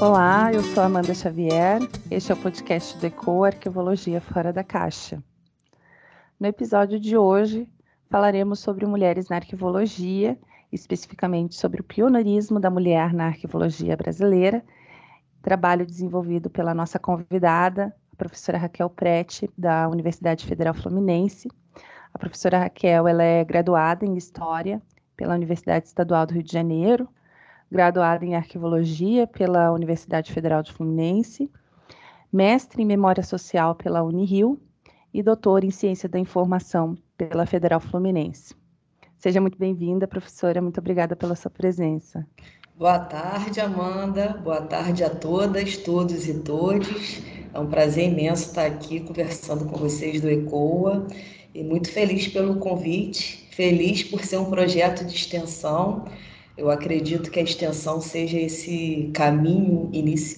Olá, eu sou Amanda Xavier. Este é o podcast do ECO Arqueologia Fora da Caixa. No episódio de hoje, falaremos sobre mulheres na arquivologia, especificamente sobre o pioneirismo da mulher na arquivologia brasileira, trabalho desenvolvido pela nossa convidada, a professora Raquel Prete, da Universidade Federal Fluminense. A professora Raquel ela é graduada em História pela Universidade Estadual do Rio de Janeiro, graduada em Arquivologia pela Universidade Federal de Fluminense, mestre em Memória Social pela Unirio e doutor em Ciência da Informação pela Federal Fluminense. Seja muito bem-vinda, professora. Muito obrigada pela sua presença. Boa tarde, Amanda. Boa tarde a todas, todos e todes. É um prazer imenso estar aqui conversando com vocês do ECOA e muito feliz pelo convite, feliz por ser um projeto de extensão. Eu acredito que a extensão seja esse caminho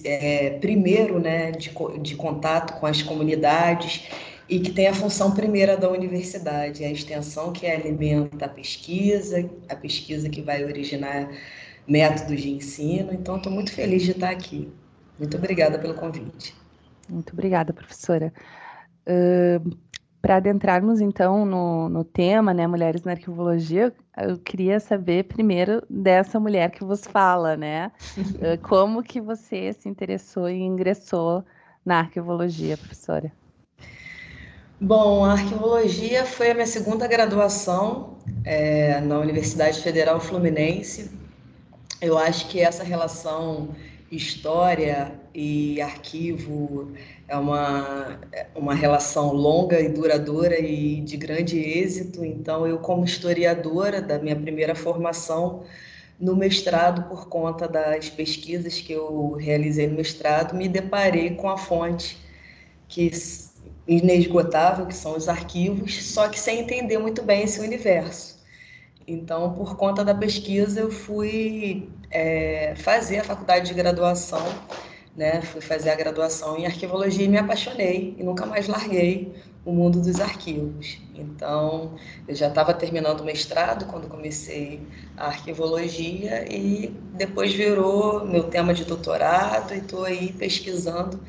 é, primeiro né, de, de contato com as comunidades e que tem a função primeira da universidade, a extensão que alimenta a pesquisa, a pesquisa que vai originar métodos de ensino. Então, estou muito feliz de estar aqui. Muito obrigada pelo convite. Muito obrigada, professora. Uh, Para adentrarmos, então, no, no tema, né, Mulheres na Arquivologia, eu queria saber primeiro dessa mulher que vos fala, né? uh, como que você se interessou e ingressou na arquivologia, professora? Bom, a arquivologia foi a minha segunda graduação é, na Universidade Federal Fluminense. Eu acho que essa relação história e arquivo é uma, é uma relação longa e duradoura e de grande êxito. Então, eu, como historiadora da minha primeira formação no mestrado, por conta das pesquisas que eu realizei no mestrado, me deparei com a fonte que inesgotável, que são os arquivos, só que sem entender muito bem esse universo. Então, por conta da pesquisa, eu fui é, fazer a faculdade de graduação, né? Fui fazer a graduação em arquivologia e me apaixonei e nunca mais larguei o mundo dos arquivos. Então, eu já estava terminando o mestrado quando comecei a arquivologia e depois virou meu tema de doutorado e estou aí pesquisando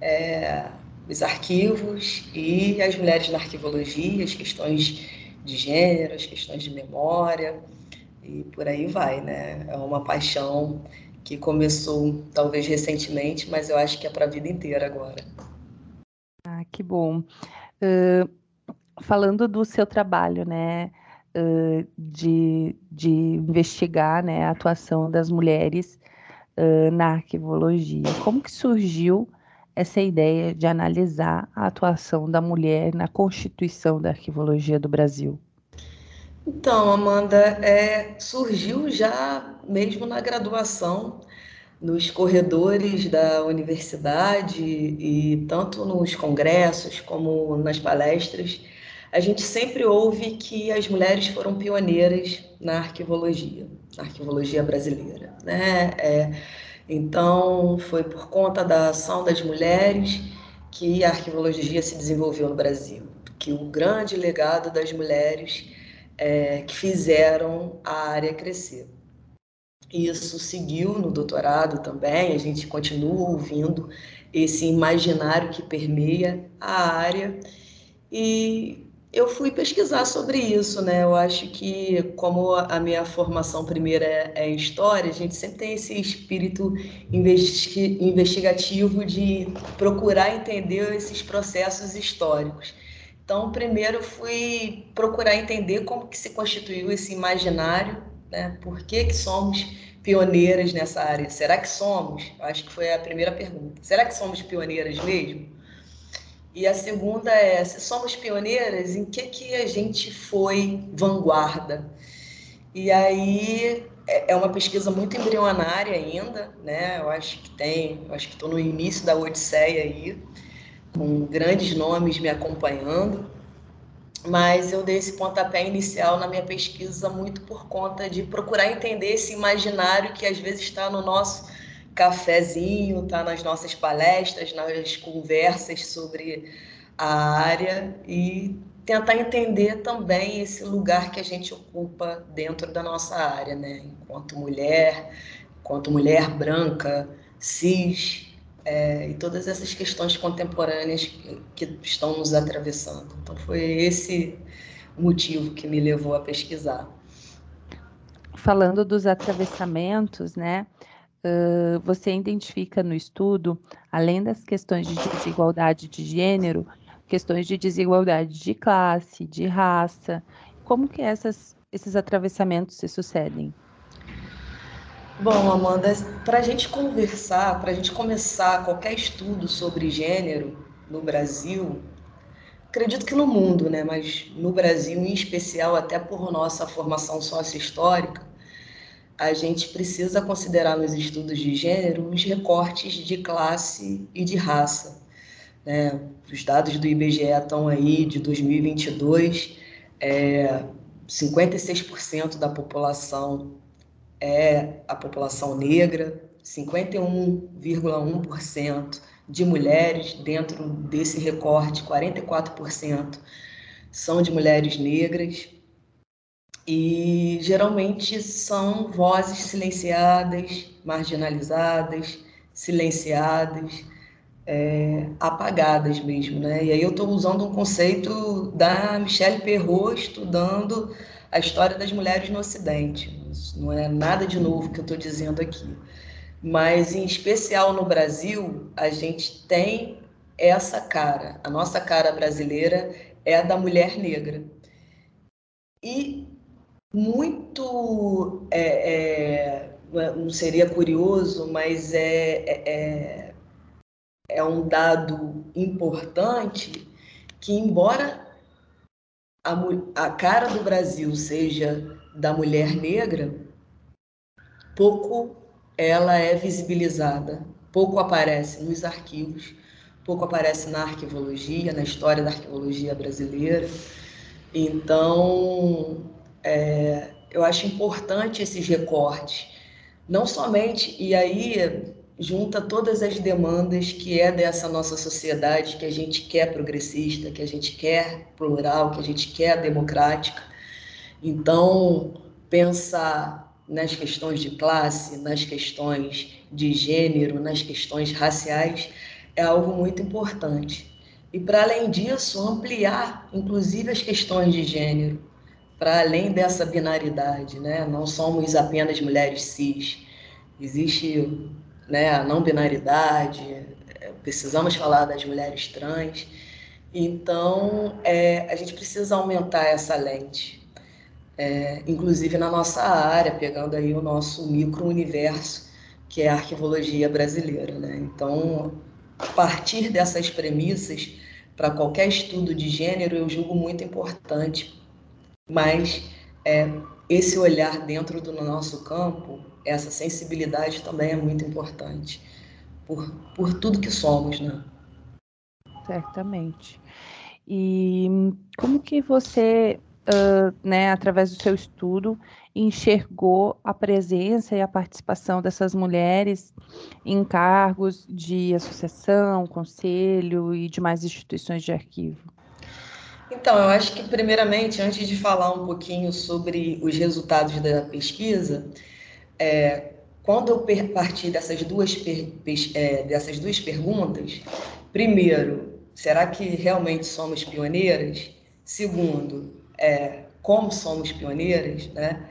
é, os arquivos e as mulheres na arquivologia, as questões de gênero, as questões de memória e por aí vai, né? É uma paixão que começou talvez recentemente, mas eu acho que é para a vida inteira agora. Ah, que bom. Uh, falando do seu trabalho, né, uh, de, de investigar, né, a atuação das mulheres uh, na arquivologia, como que surgiu essa ideia de analisar a atuação da mulher na constituição da arquivologia do Brasil? Então, Amanda, é, surgiu já mesmo na graduação, nos corredores da universidade e tanto nos congressos como nas palestras, a gente sempre ouve que as mulheres foram pioneiras na arquivologia, na arquivologia brasileira, né? É, então, foi por conta da ação das mulheres que a arquivologia se desenvolveu no Brasil, que o grande legado das mulheres é, que fizeram a área crescer. Isso seguiu no doutorado também, a gente continua ouvindo esse imaginário que permeia a área e eu fui pesquisar sobre isso, né? Eu acho que, como a minha formação primeira é, é história, a gente sempre tem esse espírito investi investigativo de procurar entender esses processos históricos. Então, primeiro fui procurar entender como que se constituiu esse imaginário, né? Por que que somos pioneiras nessa área? Será que somos? Acho que foi a primeira pergunta. Será que somos pioneiras mesmo? E a segunda é, se somos pioneiras, em que, que a gente foi vanguarda? E aí é, é uma pesquisa muito embrionária ainda, né? Eu acho que tem, eu acho que estou no início da odisseia aí, com grandes nomes me acompanhando, mas eu dei esse pontapé inicial na minha pesquisa muito por conta de procurar entender esse imaginário que às vezes está no nosso cafezinho, tá nas nossas palestras, nas conversas sobre a área e tentar entender também esse lugar que a gente ocupa dentro da nossa área, né? Enquanto mulher, enquanto mulher branca, cis, é, e todas essas questões contemporâneas que, que estão nos atravessando. Então, foi esse motivo que me levou a pesquisar. Falando dos atravessamentos, né? Uh, você identifica no estudo, além das questões de desigualdade de gênero, questões de desigualdade de classe, de raça. Como que essas, esses atravessamentos se sucedem? Bom, Amanda, para a gente conversar, para a gente começar qualquer estudo sobre gênero no Brasil, acredito que no mundo, né, mas no Brasil em especial, até por nossa formação sócio-histórica, a gente precisa considerar nos estudos de gênero os recortes de classe e de raça. Né? Os dados do IBGE estão aí de 2022, é, 56% da população é a população negra, 51,1% de mulheres dentro desse recorte, 44% são de mulheres negras e geralmente são vozes silenciadas, marginalizadas, silenciadas, é, apagadas mesmo, né? E aí eu estou usando um conceito da Michelle Perrault estudando a história das mulheres no Ocidente. Isso não é nada de novo que eu estou dizendo aqui. Mas, em especial no Brasil, a gente tem essa cara. A nossa cara brasileira é a da mulher negra. E muito. É, é, não seria curioso, mas é, é, é, é um dado importante que, embora a, a cara do Brasil seja da mulher negra, pouco ela é visibilizada, pouco aparece nos arquivos, pouco aparece na arquivologia, na história da arquivologia brasileira. Então, é, eu acho importante esses recortes, não somente, e aí junta todas as demandas que é dessa nossa sociedade, que a gente quer progressista, que a gente quer plural, que a gente quer democrática. Então, pensar nas questões de classe, nas questões de gênero, nas questões raciais, é algo muito importante. E, para além disso, ampliar, inclusive, as questões de gênero, para além dessa binaridade, né? Não somos apenas mulheres cis. Existe né, a não binaridade, é, precisamos falar das mulheres trans. Então, é, a gente precisa aumentar essa lente, é, inclusive na nossa área, pegando aí o nosso micro-universo, que é a arquivologia brasileira. Né? Então, partir dessas premissas para qualquer estudo de gênero, eu julgo muito importante, mas é, esse olhar dentro do nosso campo essa sensibilidade também é muito importante por, por tudo que somos, né? Certamente. E como que você, né, através do seu estudo, enxergou a presença e a participação dessas mulheres em cargos de associação, conselho e demais instituições de arquivo? Então, eu acho que, primeiramente, antes de falar um pouquinho sobre os resultados da pesquisa, é, quando eu parti dessas duas, é, dessas duas perguntas, primeiro, será que realmente somos pioneiras? Segundo, é, como somos pioneiras, né?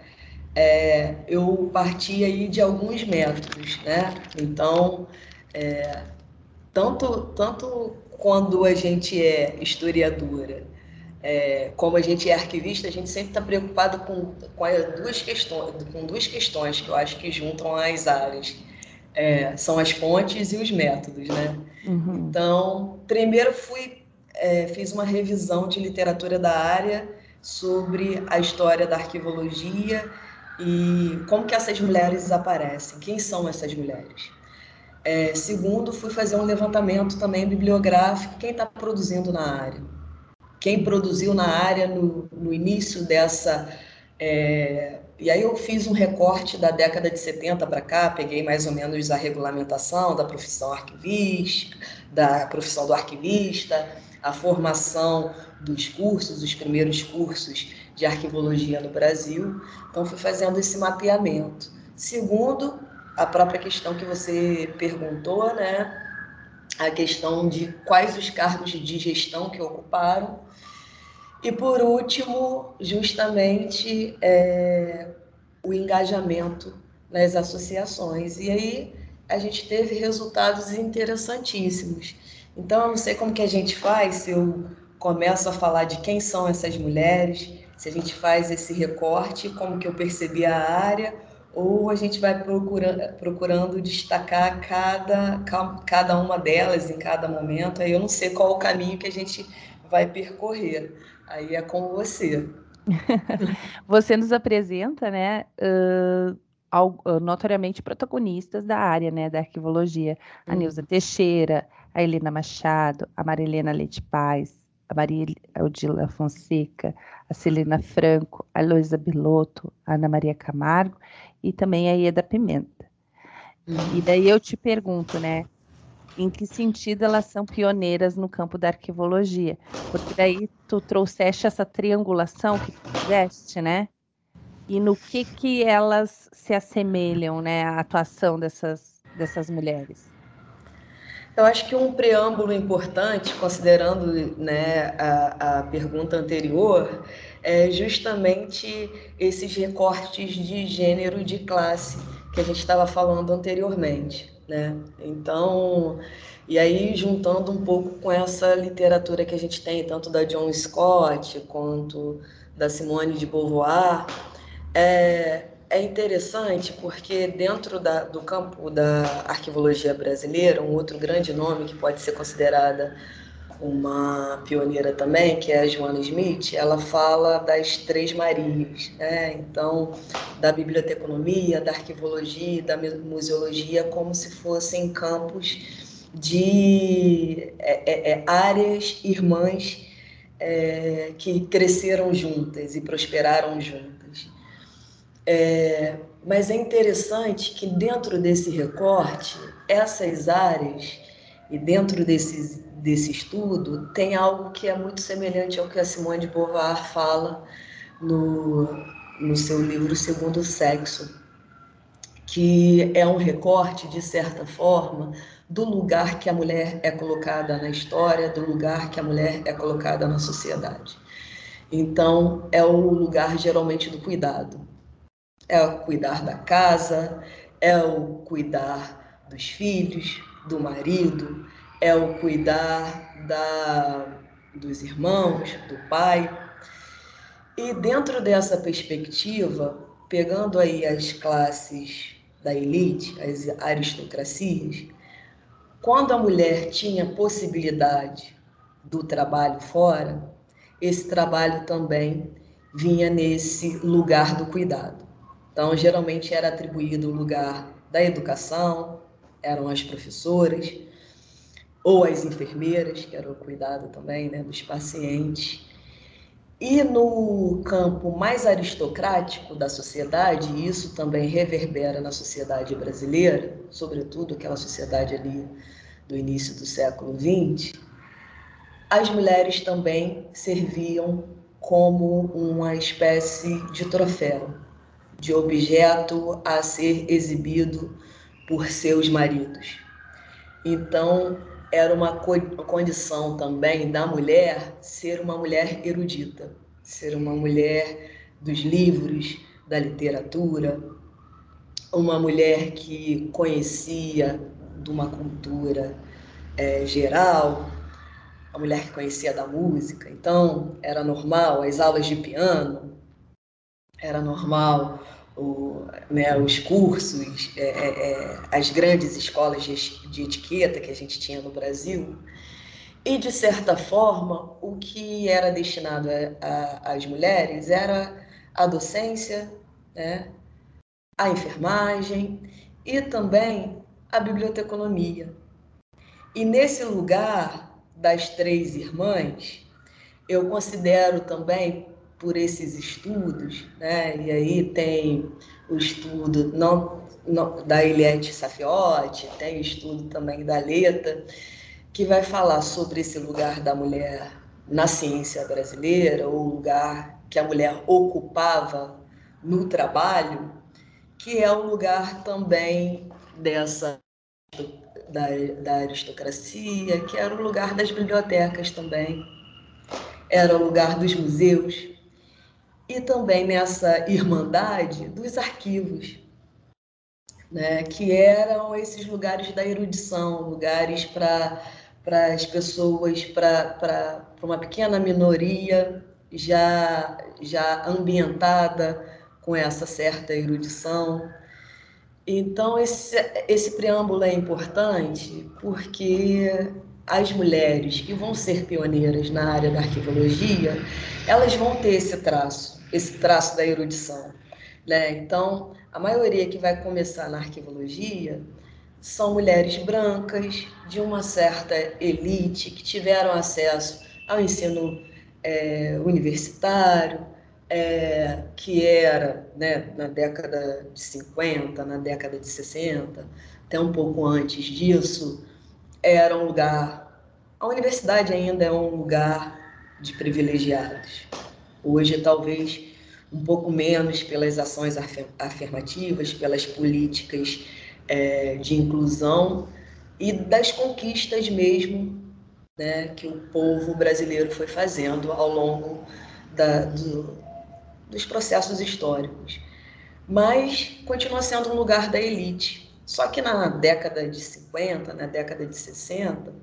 É, eu parti aí de alguns métodos, né? Então, é, tanto, tanto quando a gente é historiadora é, como a gente é arquivista, a gente sempre está preocupado com, com, duas questões, com duas questões que eu acho que juntam as áreas. É, são as fontes e os métodos, né? Uhum. Então, primeiro fui, é, fiz uma revisão de literatura da área sobre a história da arquivologia e como que essas mulheres aparecem, quem são essas mulheres. É, segundo, fui fazer um levantamento também bibliográfico, quem está produzindo na área quem produziu na área no, no início dessa. É, e aí eu fiz um recorte da década de 70 para cá, peguei mais ou menos a regulamentação da profissão arquivista, da profissão do arquivista, a formação dos cursos, os primeiros cursos de arquivologia no Brasil. Então fui fazendo esse mapeamento. Segundo, a própria questão que você perguntou, né? A questão de quais os cargos de gestão que ocuparam. E por último, justamente é, o engajamento nas associações. E aí a gente teve resultados interessantíssimos. Então, eu não sei como que a gente faz, se eu começo a falar de quem são essas mulheres, se a gente faz esse recorte, como que eu percebi a área, ou a gente vai procurando, procurando destacar cada, cada uma delas em cada momento. Aí eu não sei qual o caminho que a gente vai percorrer. Aí é com você. você nos apresenta, né, uh, notoriamente protagonistas da área, né, da arquivologia. A uhum. Nilza Teixeira, a Helena Machado, a Marilena Leite Paz, a Maria Odila Fonseca, a Celina Franco, a Luísa Biloto, a Ana Maria Camargo e também a Ieda Pimenta. Uhum. E daí eu te pergunto, né, em que sentido elas são pioneiras no campo da arquivologia? Porque daí tu trouxeste essa triangulação que tu fizeste, né? E no que que elas se assemelham, né, a atuação dessas, dessas mulheres? Eu acho que um preâmbulo importante, considerando né, a, a pergunta anterior, é justamente esses recortes de gênero de classe que a gente estava falando anteriormente. Né? Então, e aí juntando um pouco com essa literatura que a gente tem, tanto da John Scott quanto da Simone de Beauvoir, é, é interessante porque dentro da, do campo da arquivologia brasileira, um outro grande nome que pode ser considerada uma pioneira também, que é a Joana Smith, ela fala das Três Marias, né? então da biblioteconomia, da arquivologia, da museologia, como se fossem campos de é, é, é áreas irmãs é, que cresceram juntas e prosperaram juntas. É, mas é interessante que dentro desse recorte, essas áreas e dentro desses desse estudo tem algo que é muito semelhante ao que a Simone de Beauvoir fala no, no seu livro Segundo Sexo, que é um recorte, de certa forma, do lugar que a mulher é colocada na história, do lugar que a mulher é colocada na sociedade. Então, é o lugar geralmente do cuidado. É o cuidar da casa, é o cuidar dos filhos, do marido, é o cuidar da, dos irmãos, do pai. E dentro dessa perspectiva, pegando aí as classes da elite, as aristocracias, quando a mulher tinha possibilidade do trabalho fora, esse trabalho também vinha nesse lugar do cuidado. Então, geralmente era atribuído o lugar da educação, eram as professoras, ou as enfermeiras, que eram o cuidado também né, dos pacientes. E no campo mais aristocrático da sociedade, e isso também reverbera na sociedade brasileira, sobretudo aquela sociedade ali do início do século XX, as mulheres também serviam como uma espécie de troféu, de objeto a ser exibido por seus maridos. Então, era uma condição também da mulher ser uma mulher erudita, ser uma mulher dos livros, da literatura, uma mulher que conhecia de uma cultura é, geral, a mulher que conhecia da música. Então, era normal as aulas de piano, era normal o, né, os cursos, é, é, é, as grandes escolas de, de etiqueta que a gente tinha no Brasil. E, de certa forma, o que era destinado às mulheres era a docência, né, a enfermagem e também a biblioteconomia. E nesse lugar das três irmãs, eu considero também por esses estudos, né? E aí tem o estudo não, não, da Eliette Safiotti, tem o estudo também da Leta, que vai falar sobre esse lugar da mulher na ciência brasileira, o lugar que a mulher ocupava no trabalho, que é o lugar também dessa da, da aristocracia, que era o lugar das bibliotecas também, era o lugar dos museus, e também nessa irmandade dos arquivos, né, que eram esses lugares da erudição, lugares para as pessoas, para uma pequena minoria já, já ambientada com essa certa erudição. Então, esse, esse preâmbulo é importante porque as mulheres que vão ser pioneiras na área da arqueologia, elas vão ter esse traço, esse traço da erudição. Né? Então, a maioria que vai começar na arqueologia são mulheres brancas, de uma certa elite, que tiveram acesso ao ensino é, universitário, é, que era né, na década de 50, na década de 60, até um pouco antes disso, era um lugar. A universidade ainda é um lugar de privilegiados. Hoje, talvez um pouco menos pelas ações afirmativas, pelas políticas é, de inclusão e das conquistas mesmo né, que o povo brasileiro foi fazendo ao longo da, do, dos processos históricos. Mas continua sendo um lugar da elite. Só que na década de 50, na década de 60,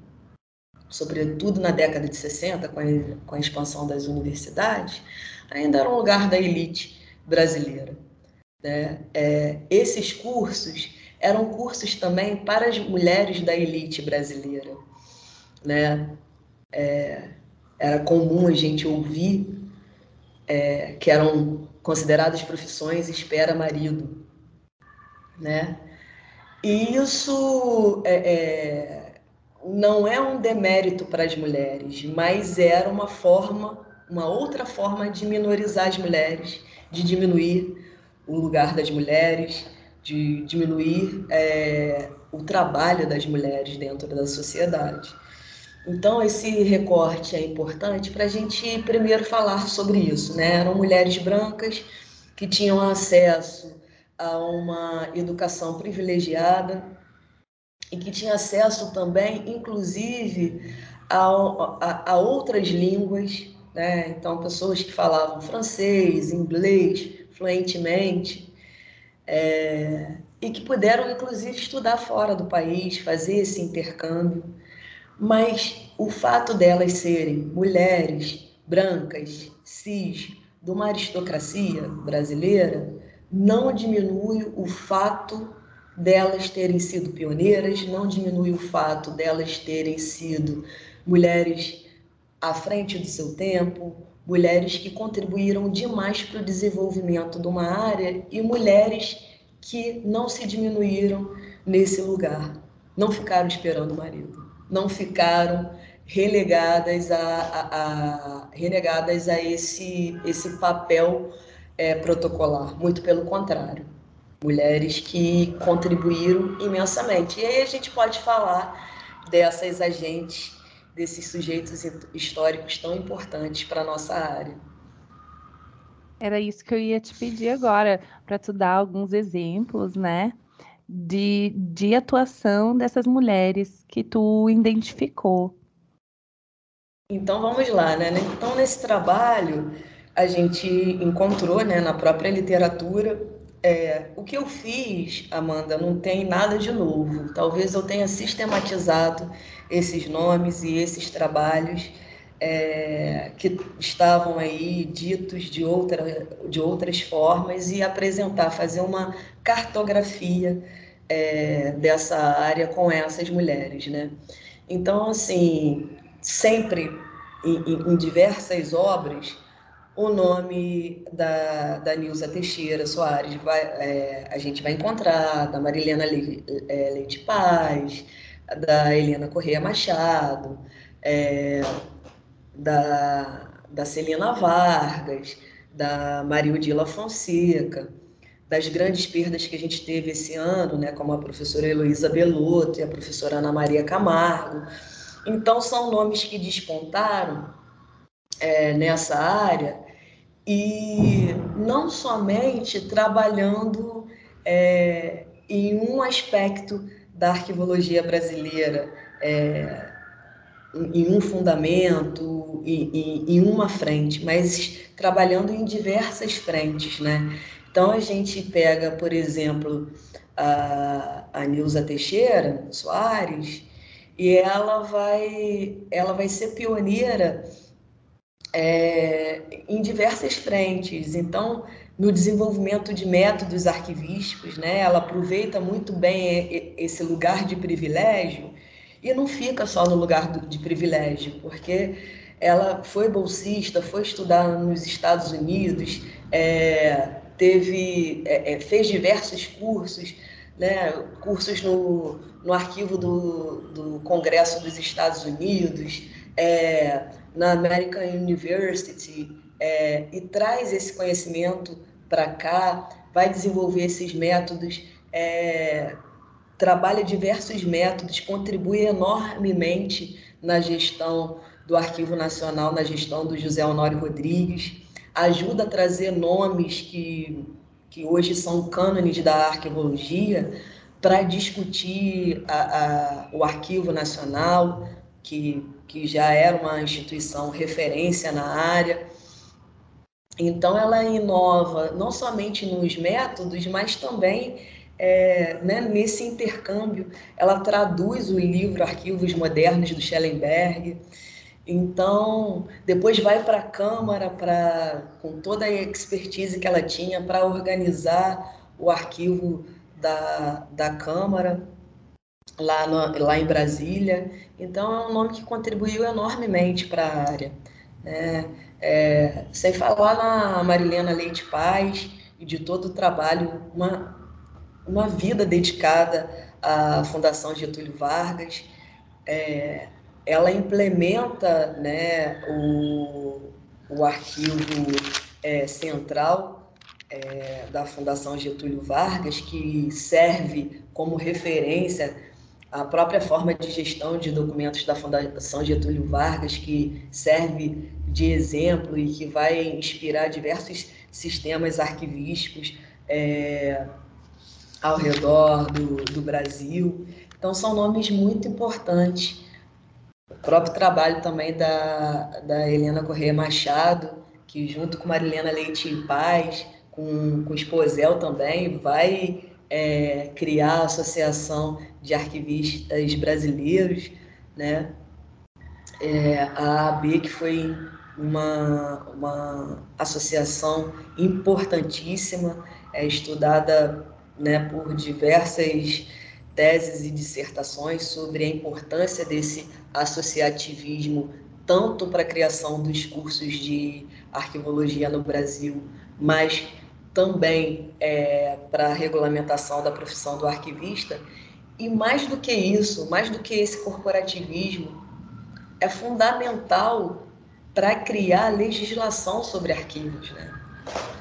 sobretudo na década de 60, com a, com a expansão das universidades, ainda era um lugar da elite brasileira. Né? É, esses cursos eram cursos também para as mulheres da elite brasileira. Né? É, era comum a gente ouvir é, que eram consideradas profissões espera marido, né? E isso é, é, não é um demérito para as mulheres, mas era uma forma uma outra forma de minorizar as mulheres, de diminuir o lugar das mulheres, de diminuir é, o trabalho das mulheres dentro da sociedade. Então, esse recorte é importante para a gente primeiro falar sobre isso. Né? Eram mulheres brancas que tinham acesso a uma educação privilegiada e que tinham acesso também, inclusive, a, a, a outras línguas né? Então, pessoas que falavam francês, inglês fluentemente, é, e que puderam, inclusive, estudar fora do país, fazer esse intercâmbio. Mas o fato delas serem mulheres brancas, cis, de uma aristocracia brasileira, não diminui o fato delas terem sido pioneiras, não diminui o fato delas terem sido mulheres à frente do seu tempo, mulheres que contribuíram demais para o desenvolvimento de uma área e mulheres que não se diminuíram nesse lugar, não ficaram esperando o marido, não ficaram relegadas a, a, a renegadas a esse, esse papel é, protocolar, muito pelo contrário. Mulheres que contribuíram imensamente. E aí a gente pode falar dessas agentes desses sujeitos históricos tão importantes para a nossa área. Era isso que eu ia te pedir agora, para tu dar alguns exemplos, né, de, de atuação dessas mulheres que tu identificou. Então vamos lá, né? Então nesse trabalho a gente encontrou, né, na própria literatura, é, o que eu fiz, Amanda, não tem nada de novo. Talvez eu tenha sistematizado esses nomes e esses trabalhos é, que estavam aí ditos de, outra, de outras formas e apresentar, fazer uma cartografia é, dessa área com essas mulheres, né? Então, assim, sempre em, em diversas obras, o nome da, da Nilza Teixeira Soares vai, é, a gente vai encontrar, da Marilena é, Leite Paz, da Helena Correia Machado, é, da, da Celina Vargas, da Mariudila Fonseca, das grandes perdas que a gente teve esse ano, né, como a professora Heloísa Belotto e a professora Ana Maria Camargo. Então, são nomes que despontaram é, nessa área e não somente trabalhando é, em um aspecto da arquivologia brasileira, é, em um fundamento, em, em, uma frente, mas trabalhando em diversas frentes, né? Então a gente pega, por exemplo, a, a Nilza Teixeira Soares, e ela vai, ela vai ser pioneira é, em diversas frentes. Então, no desenvolvimento de métodos arquivísticos, né, ela aproveita muito bem esse lugar de privilégio e não fica só no lugar de privilégio, porque ela foi bolsista, foi estudar nos Estados Unidos, é, teve, é, é fez diversos cursos, né, cursos no, no arquivo do, do Congresso dos Estados Unidos, é, na American University, é, e traz esse conhecimento para cá, vai desenvolver esses métodos, é, trabalha diversos métodos, contribui enormemente na gestão do Arquivo Nacional, na gestão do José Honório Rodrigues, ajuda a trazer nomes que que hoje são cânones da arqueologia, para discutir a, a, o Arquivo Nacional, que, que já era uma instituição referência na área. Então, ela inova não somente nos métodos, mas também é, né, nesse intercâmbio. Ela traduz o livro Arquivos Modernos do Schellenberg, então, depois vai para a Câmara pra, com toda a expertise que ela tinha para organizar o arquivo da, da Câmara lá, no, lá em Brasília. Então, é um nome que contribuiu enormemente para a área. Né? É, sem falar na Marilena Leite Paz e de todo o trabalho, uma, uma vida dedicada à Fundação Getúlio Vargas. É, ela implementa né, o, o arquivo é, central é, da Fundação Getúlio Vargas, que serve como referência a própria forma de gestão de documentos da Fundação Getúlio Vargas, que serve de exemplo e que vai inspirar diversos sistemas arquivísticos é, ao redor do, do Brasil. Então, são nomes muito importantes o próprio trabalho também da, da Helena Correia Machado, que junto com Marilena Leite e Paz, com, com Esposel também, vai é, criar a Associação de Arquivistas Brasileiros, né? É, a AB, que foi uma, uma associação importantíssima, é, estudada né, por diversas teses e dissertações sobre a importância desse associativismo, tanto para a criação dos cursos de arquivologia no Brasil, mas também é, para a regulamentação da profissão do arquivista. E mais do que isso, mais do que esse corporativismo, é fundamental para criar legislação sobre arquivos. Né?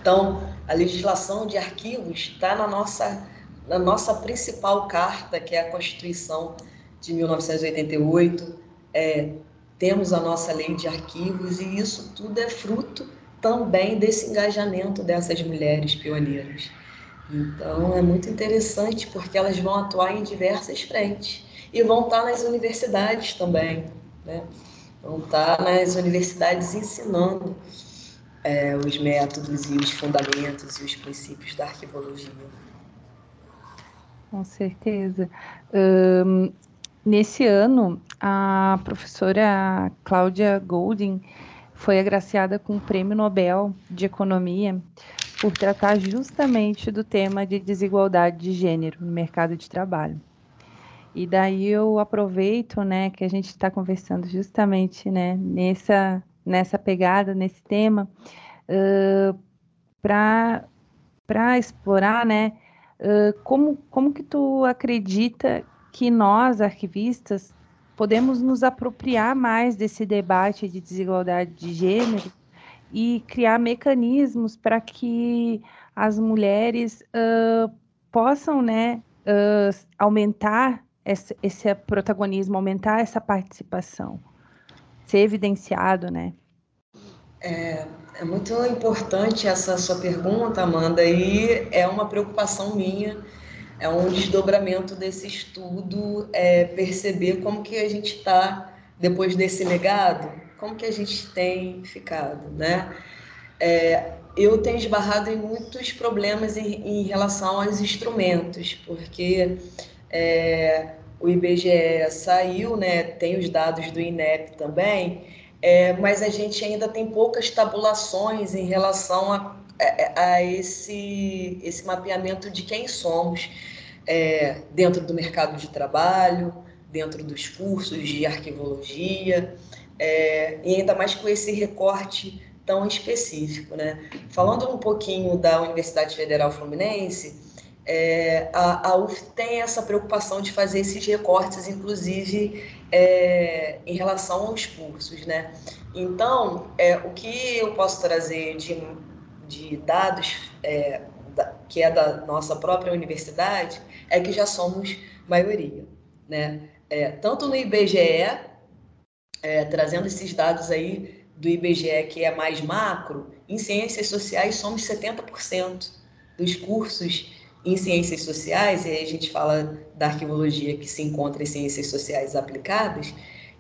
Então, a legislação de arquivos está na nossa na nossa principal carta, que é a Constituição de 1988, é, temos a nossa lei de arquivos e isso tudo é fruto também desse engajamento dessas mulheres pioneiras. Então é muito interessante porque elas vão atuar em diversas frentes e vão estar nas universidades também, né? vão estar nas universidades ensinando é, os métodos e os fundamentos e os princípios da arquivologia. Com certeza. Um, nesse ano, a professora Cláudia Golding foi agraciada com o Prêmio Nobel de Economia por tratar justamente do tema de desigualdade de gênero no mercado de trabalho. E daí eu aproveito, né, que a gente está conversando justamente, né, nessa nessa pegada, nesse tema, uh, para para explorar, né, como, como que tu acredita que nós, arquivistas, podemos nos apropriar mais desse debate de desigualdade de gênero e criar mecanismos para que as mulheres uh, possam né, uh, aumentar esse, esse, protagonismo, aumentar essa participação, ser evidenciado, né? É, É muito importante essa sua pergunta, Amanda, e é uma preocupação minha, é um desdobramento desse estudo, é perceber como que a gente está, depois desse legado, como que a gente tem ficado, né? É, eu tenho esbarrado em muitos problemas em, em relação aos instrumentos, porque é, o IBGE saiu, né, tem os dados do INEP também, é, mas a gente ainda tem poucas tabulações em relação a, a, a esse, esse mapeamento de quem somos é, dentro do mercado de trabalho, dentro dos cursos de arquivologia, é, e ainda mais com esse recorte tão específico. Né? Falando um pouquinho da Universidade Federal Fluminense, é, a, a UF tem essa preocupação de fazer esses recortes, inclusive é, em relação aos cursos, né? Então, é, o que eu posso trazer de, de dados é, da, que é da nossa própria universidade é que já somos maioria, né? É, tanto no IBGE, é, trazendo esses dados aí do IBGE que é mais macro, em ciências sociais somos 70% dos cursos em ciências sociais, e aí a gente fala da arquivologia que se encontra em ciências sociais aplicadas,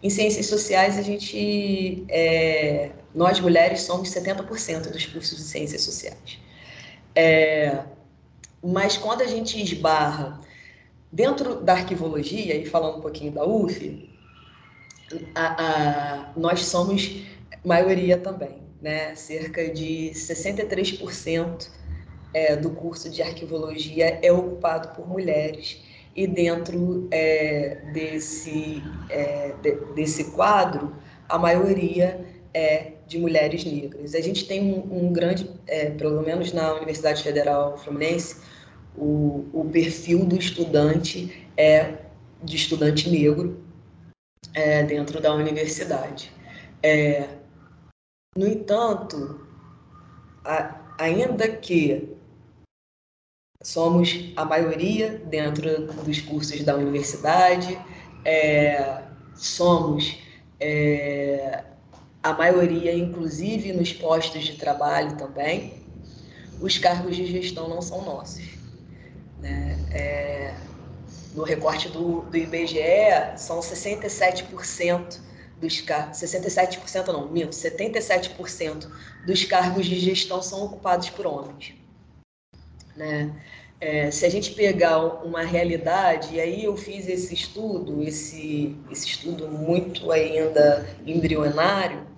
em ciências sociais a gente, é, nós mulheres somos 70% dos cursos de ciências sociais. É, mas quando a gente esbarra dentro da arquivologia, e falando um pouquinho da UF, a, a, nós somos maioria também, né? cerca de 63% é, do curso de arquivologia é ocupado por mulheres e dentro é, desse, é, de, desse quadro, a maioria é de mulheres negras. A gente tem um, um grande, é, pelo menos na Universidade Federal Fluminense, o, o perfil do estudante é de estudante negro é, dentro da universidade. É, no entanto, a, ainda que somos a maioria dentro dos cursos da universidade, é, somos é, a maioria, inclusive, nos postos de trabalho também. Os cargos de gestão não são nossos. Né? É, no recorte do, do IBGE, são 67% dos cargos, 67% não, minto, 77% dos cargos de gestão são ocupados por homens. Né? É, se a gente pegar uma realidade, e aí eu fiz esse estudo, esse, esse estudo muito ainda embrionário,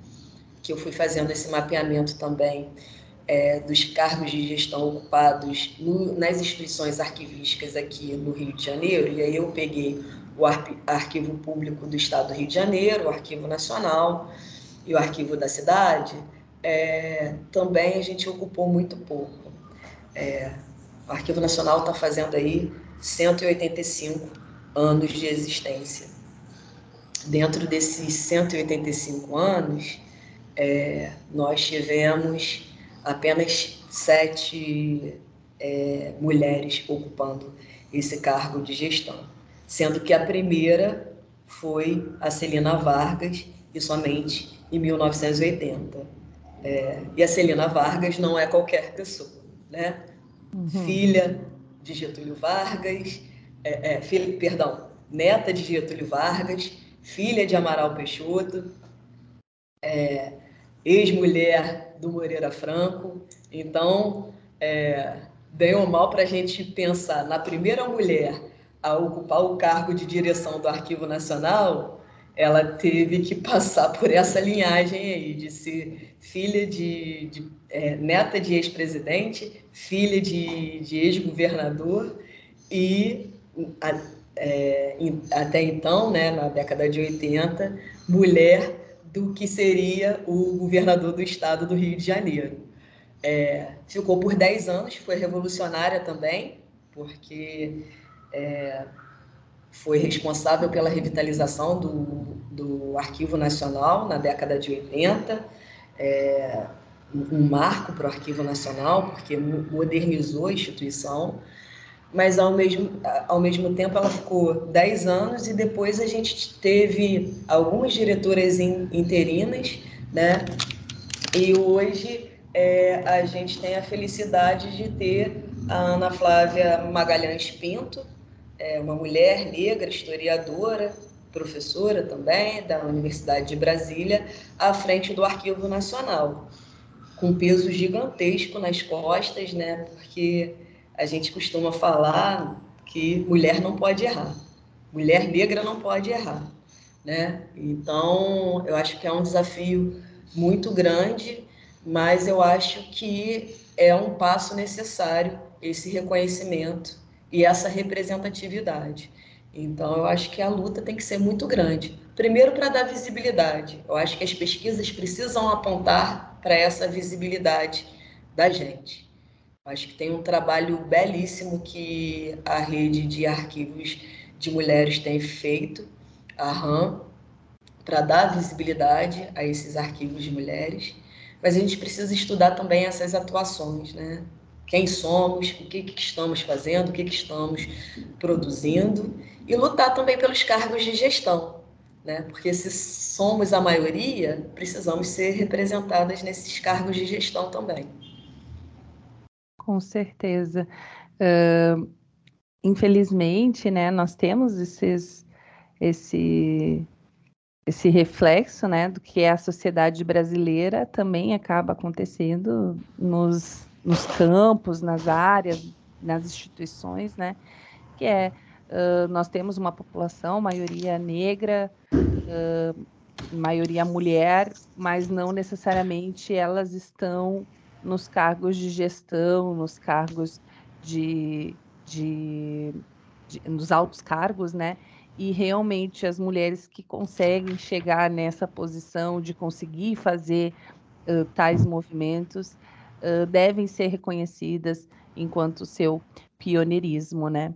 que eu fui fazendo esse mapeamento também é, dos cargos de gestão ocupados no, nas instituições arquivísticas aqui no Rio de Janeiro, e aí eu peguei o Arquivo Público do Estado do Rio de Janeiro, o Arquivo Nacional e o Arquivo da Cidade, é, também a gente ocupou muito pouco. É, o Arquivo Nacional está fazendo aí 185 anos de existência. Dentro desses 185 anos, é, nós tivemos apenas sete é, mulheres ocupando esse cargo de gestão, sendo que a primeira foi a Celina Vargas, e somente em 1980. É, e a Celina Vargas não é qualquer pessoa, né? uhum. filha de Getúlio Vargas, é, é, filha, perdão, neta de Getúlio Vargas, filha de Amaral Peixoto, é, ex-mulher do Moreira Franco. Então, é, bem ou mal para a gente pensar na primeira mulher a ocupar o cargo de direção do Arquivo Nacional, ela teve que passar por essa linhagem aí, de ser filha de, de é, neta de ex-presidente, filha de, de ex-governador e a, é, até então, né, na década de 80, mulher do que seria o governador do estado do Rio de Janeiro. É, ficou por 10 anos, foi revolucionária também, porque é, foi responsável pela revitalização do, do Arquivo Nacional na década de 80, é, um marco para o Arquivo Nacional, porque modernizou a instituição, mas ao mesmo, ao mesmo tempo ela ficou 10 anos e depois a gente teve algumas diretoras in, interinas, né? E hoje é, a gente tem a felicidade de ter a Ana Flávia Magalhães Pinto, é uma mulher negra, historiadora, professora também da Universidade de Brasília, à frente do Arquivo Nacional, com peso gigantesco nas costas, né? Porque a gente costuma falar que mulher não pode errar, mulher negra não pode errar, né? Então, eu acho que é um desafio muito grande, mas eu acho que é um passo necessário esse reconhecimento e essa representatividade. Então, eu acho que a luta tem que ser muito grande. Primeiro, para dar visibilidade. Eu acho que as pesquisas precisam apontar para essa visibilidade da gente. Acho que tem um trabalho belíssimo que a rede de arquivos de mulheres tem feito, a RAM, para dar visibilidade a esses arquivos de mulheres. Mas a gente precisa estudar também essas atuações, né? quem somos, o que, que estamos fazendo, o que, que estamos produzindo, e lutar também pelos cargos de gestão, né? porque se somos a maioria, precisamos ser representadas nesses cargos de gestão também. Com certeza. Uh, infelizmente, né, nós temos esses, esse, esse reflexo né, do que é a sociedade brasileira também acaba acontecendo nos nos campos, nas áreas, nas instituições, né? Que é uh, nós temos uma população, maioria negra, uh, maioria mulher, mas não necessariamente elas estão nos cargos de gestão, nos cargos de, de, de nos altos cargos, né? E realmente as mulheres que conseguem chegar nessa posição de conseguir fazer uh, tais movimentos, uh, devem ser reconhecidas enquanto seu pioneirismo, né?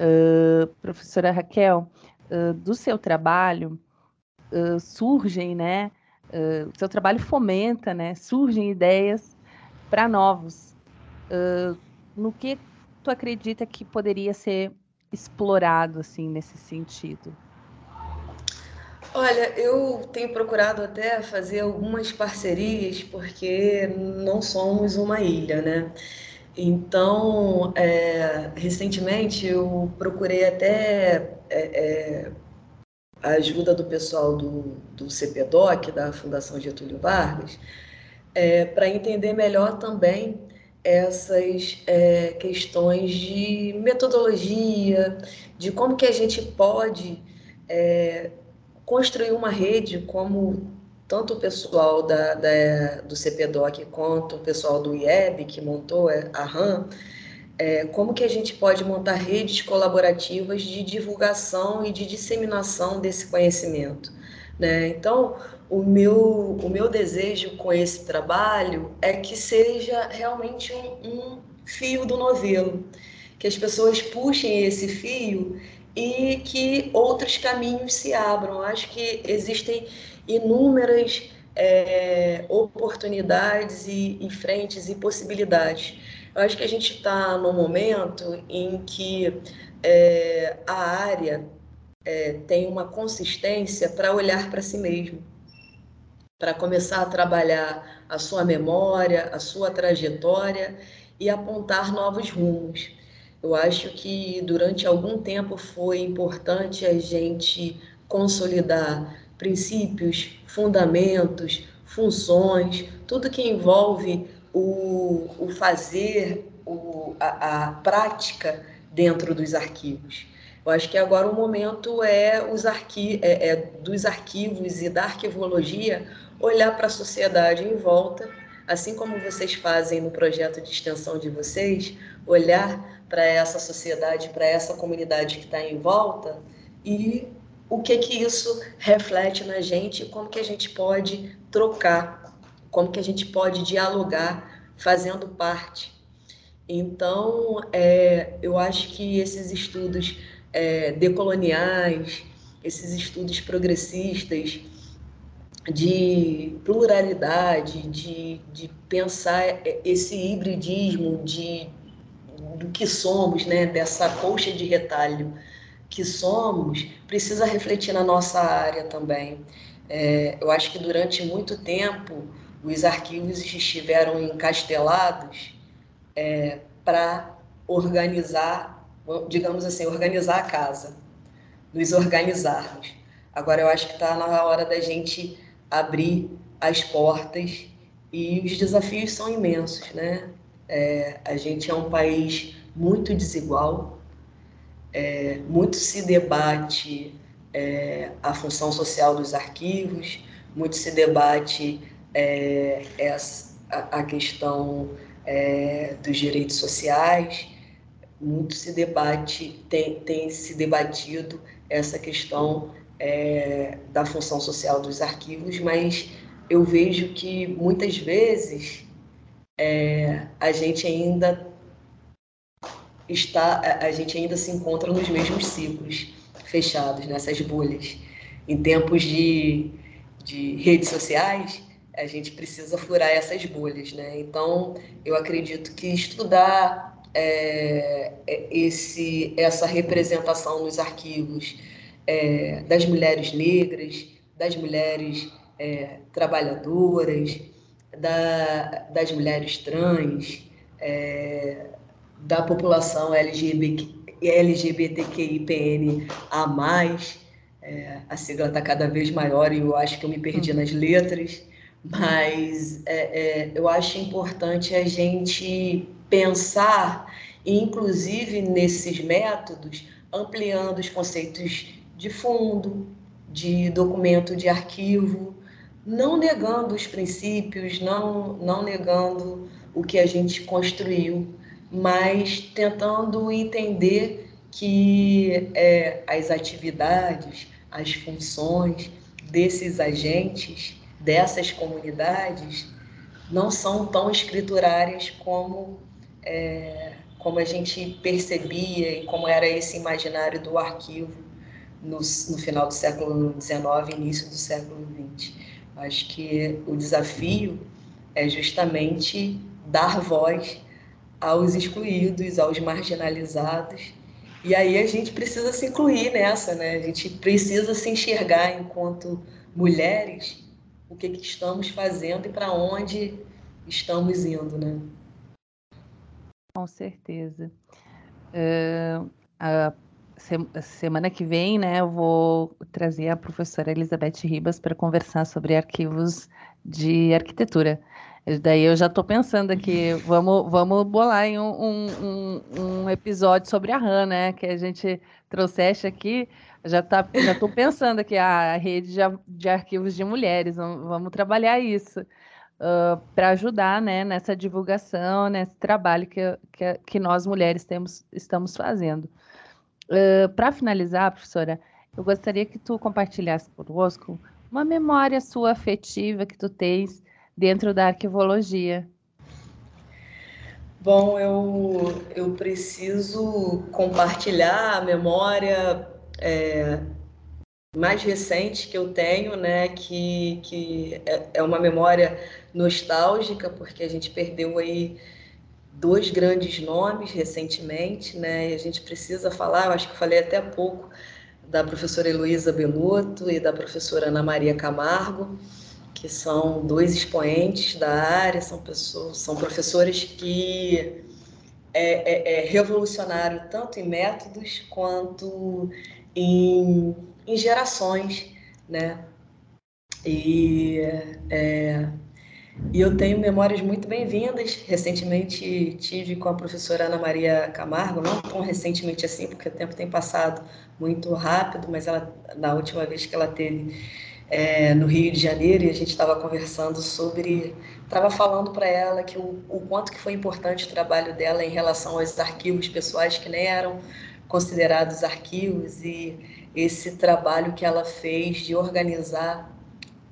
Uh, professora Raquel, do seu trabalho surgem, né? seu trabalho fomenta, né? Surgem ideias para novos. no que tu acredita que poderia ser explorado assim nesse sentido? Olha, eu tenho procurado até fazer algumas parcerias, porque não somos uma ilha, né? Então, é, recentemente eu procurei até é, é, a ajuda do pessoal do, do CPDOC, da Fundação Getúlio Vargas, é, para entender melhor também essas é, questões de metodologia, de como que a gente pode é, construir uma rede como tanto o pessoal da, da, do CPDOC quanto o pessoal do IEB, que montou a RAM, é, como que a gente pode montar redes colaborativas de divulgação e de disseminação desse conhecimento. Né? Então, o meu, o meu desejo com esse trabalho é que seja realmente um, um fio do novelo, que as pessoas puxem esse fio e que outros caminhos se abram. Acho que existem inúmeras é, oportunidades e, e, frentes e possibilidades. Eu acho que a gente está num momento em que é, a área é, tem uma consistência para olhar para si mesmo, para começar a trabalhar a sua memória, a sua trajetória e apontar novos rumos. Eu acho que durante algum tempo foi importante a gente consolidar princípios, fundamentos, funções, tudo que envolve o, o fazer, o, a, a prática dentro dos arquivos. Eu acho que agora o momento é, arqui é, é dos arquivos e da arquivologia olhar para a sociedade em volta, assim como vocês fazem no projeto de extensão de vocês, olhar para essa sociedade, para essa comunidade que está em volta e o que que isso reflete na gente, como que a gente pode trocar, como que a gente pode dialogar fazendo parte. Então, é, eu acho que esses estudos é, decoloniais, esses estudos progressistas, de pluralidade, de, de pensar esse hibridismo de do que somos, né, dessa colcha de retalho que somos, precisa refletir na nossa área também. É, eu acho que durante muito tempo os arquivos estiveram encastelados é, para organizar, digamos assim, organizar a casa, nos organizarmos. Agora eu acho que está na hora da gente abrir as portas e os desafios são imensos, né? É, a gente é um país muito desigual, é, muito se debate é, a função social dos arquivos, muito se debate é, essa, a, a, questão é, dos direitos sociais, muito se debate, tem, tem se debatido essa questão é, da função social dos arquivos, mas eu vejo que muitas vezes é, a gente ainda está, a gente ainda se encontra nos mesmos ciclos fechados, nessas bolhas. Em tempos de, de redes sociais, a gente precisa furar essas bolhas, né? Então, eu acredito que estudar é, é esse, essa representação nos arquivos é, das mulheres negras, das mulheres é, trabalhadoras, da, das mulheres trans, é, da população LGBT, LGBTQIPN a mais. É, a sigla está cada vez maior e eu acho que eu me perdi nas letras, mas eu acho importante a gente pensar, inclusive nesses métodos, ampliando os conceitos de fundo, de documento de arquivo, não negando os princípios, não, não negando o que a gente construiu, mas tentando entender que é, as atividades, as funções desses agentes, dessas comunidades, não são tão escriturárias como, é, como a gente percebia e como era esse imaginário do arquivo no, no final do século XIX início do século XX. Acho que o desafio é justamente dar voz aos excluídos, aos marginalizados. E aí a gente precisa se incluir nessa, né? A gente precisa se enxergar enquanto mulheres o que, que estamos fazendo e para onde estamos indo, né? Com certeza. Uh, a semana que vem, né, eu vou trazer a professora Elizabeth Ribas para conversar sobre arquivos de arquitetura. Daí eu já estou pensando aqui, vamos, vamos bolar em um, um, um, episódio sobre a RAM, né? Que a gente trouxesse aqui. Já tá, já estou pensando aqui a rede de, de arquivos de mulheres. Vamos, vamos trabalhar isso uh, para ajudar, né? Nessa divulgação, nesse trabalho que, que, que nós mulheres temos, estamos fazendo. Uh, para finalizar, professora, eu gostaria que tu compartilhasse conosco uma memória sua afetiva que tu tens dentro da arquivologia? Bom, eu, eu preciso compartilhar a memória é, mais recente que eu tenho, né, que, que é, é uma memória nostálgica, porque a gente perdeu aí dois grandes nomes recentemente, né, e a gente precisa falar, eu acho que falei até há pouco, da professora Heloísa Belotto e da professora Ana Maria Camargo, que são dois expoentes da área, são, pessoas, são professores que é, é, é revolucionário tanto em métodos quanto em, em gerações, né? E, é, e eu tenho memórias muito bem-vindas. Recentemente tive com a professora Ana Maria Camargo, não tão recentemente assim, porque o tempo tem passado muito rápido, mas ela, na última vez que ela teve é, no Rio de Janeiro e a gente estava conversando sobre, estava falando para ela que o, o, quanto que foi importante o trabalho dela em relação aos arquivos pessoais que nem eram considerados arquivos e esse trabalho que ela fez de organizar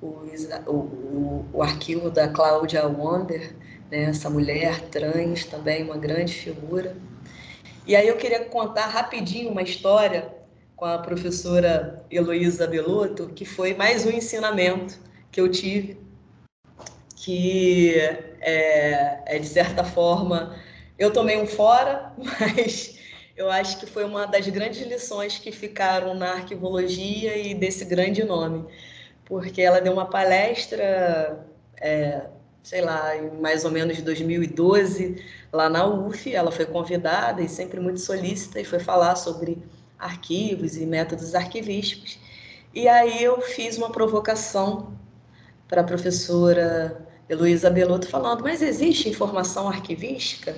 os, o, o, o, arquivo da Cláudia Wander, né, essa mulher trans também uma grande figura. E aí eu queria contar rapidinho uma história com a professora Heloísa Belotto, que foi mais um ensinamento que eu tive, que é, é de certa forma eu tomei um fora, mas eu acho que foi uma das grandes lições que ficaram na arquivologia e desse grande nome, porque ela deu uma palestra é, sei lá, em mais ou menos 2012, lá na UF. Ela foi convidada e sempre muito solícita e foi falar sobre arquivos e métodos arquivísticos. E aí eu fiz uma provocação para a professora Heloísa Belotto falando, mas existe informação arquivística?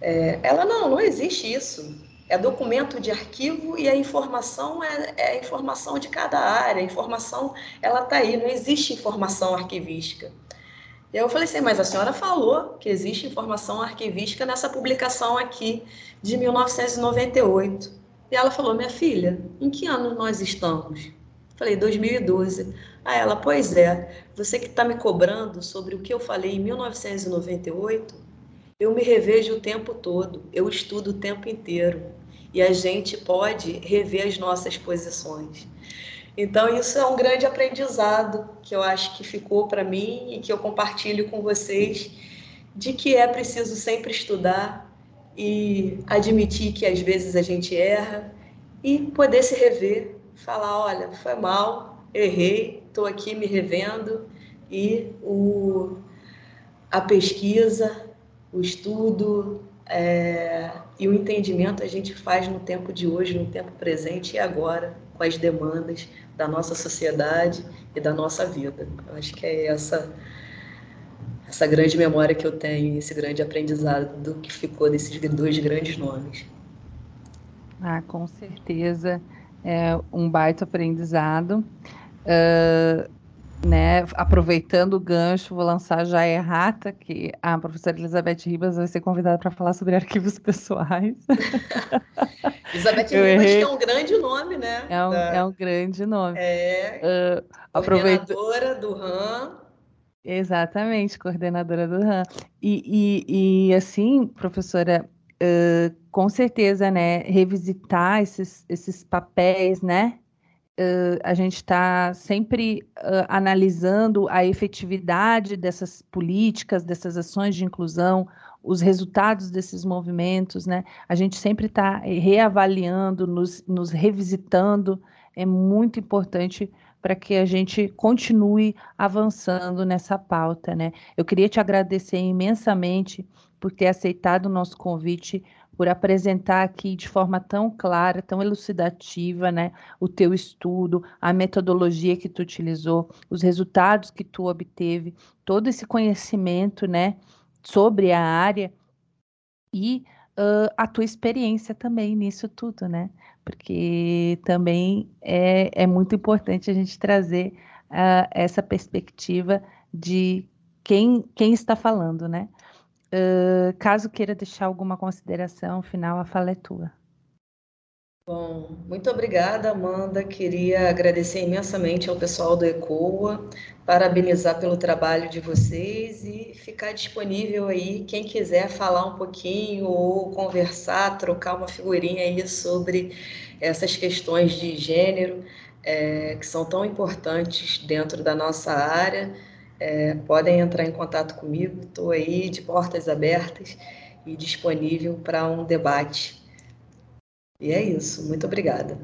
É, ela, não, não existe isso. É documento de arquivo e a informação é, é a informação de cada área. A informação, ela está aí, não existe informação arquivística. E aí eu falei assim, mas a senhora falou que existe informação arquivística nessa publicação aqui de 1998. E ela falou, minha filha, em que ano nós estamos? Falei, 2012. Aí ela, pois é, você que está me cobrando sobre o que eu falei em 1998, eu me revejo o tempo todo, eu estudo o tempo inteiro. E a gente pode rever as nossas posições. Então, isso é um grande aprendizado que eu acho que ficou para mim e que eu compartilho com vocês, de que é preciso sempre estudar e admitir que às vezes a gente erra e poder se rever, falar, olha, foi mal, errei, estou aqui me revendo e o, a pesquisa, o estudo é, e o entendimento a gente faz no tempo de hoje, no tempo presente e agora, com as demandas da nossa sociedade e da nossa vida. Eu acho que é essa essa grande memória que eu tenho, esse grande aprendizado do que ficou desses dois grandes nomes. Ah, com certeza é um baita aprendizado. Uh, né, aproveitando o gancho, vou lançar já a errata, que a professora Elizabeth Ribas vai ser convidada para falar sobre arquivos pessoais. Elizabeth Eu Ribas, errei. que é um grande nome, né? É um, da... é um grande nome. É, uh, coordenadora do RAM. Exatamente, coordenadora do RAM. E, e, e assim, professora, uh, com certeza, né, revisitar esses, esses papéis, né, uh, a gente está sempre uh, analisando a efetividade dessas políticas, dessas ações de inclusão, os resultados desses movimentos, né? A gente sempre está reavaliando, nos, nos revisitando. É muito importante para que a gente continue avançando nessa pauta, né? Eu queria te agradecer imensamente por ter aceitado o nosso convite por apresentar aqui de forma tão clara, tão elucidativa, né, o teu estudo, a metodologia que tu utilizou, os resultados que tu obteve, todo esse conhecimento, né, sobre a área e uh, a tua experiência também nisso tudo, né, porque também é, é muito importante a gente trazer uh, essa perspectiva de quem, quem está falando, né? Caso queira deixar alguma consideração final, a fala é tua. Bom, muito obrigada, Amanda. Queria agradecer imensamente ao pessoal do ECOA, parabenizar pelo trabalho de vocês e ficar disponível aí quem quiser falar um pouquinho ou conversar, trocar uma figurinha aí sobre essas questões de gênero é, que são tão importantes dentro da nossa área é, podem entrar em contato comigo, estou aí de portas abertas e disponível para um debate. E é isso, muito obrigada.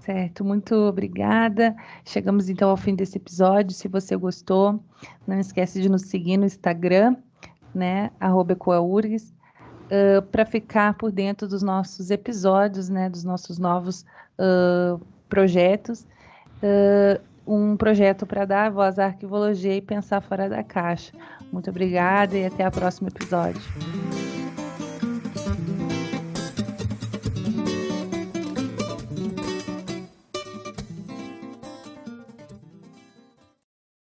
Certo, muito obrigada. Chegamos então ao fim desse episódio. Se você gostou, não esquece de nos seguir no Instagram, né, arroba uh, para ficar por dentro dos nossos episódios, né, dos nossos novos uh, projetos. Uh, um projeto para dar voz à arquivologia e pensar fora da caixa. Muito obrigada e até o próximo episódio.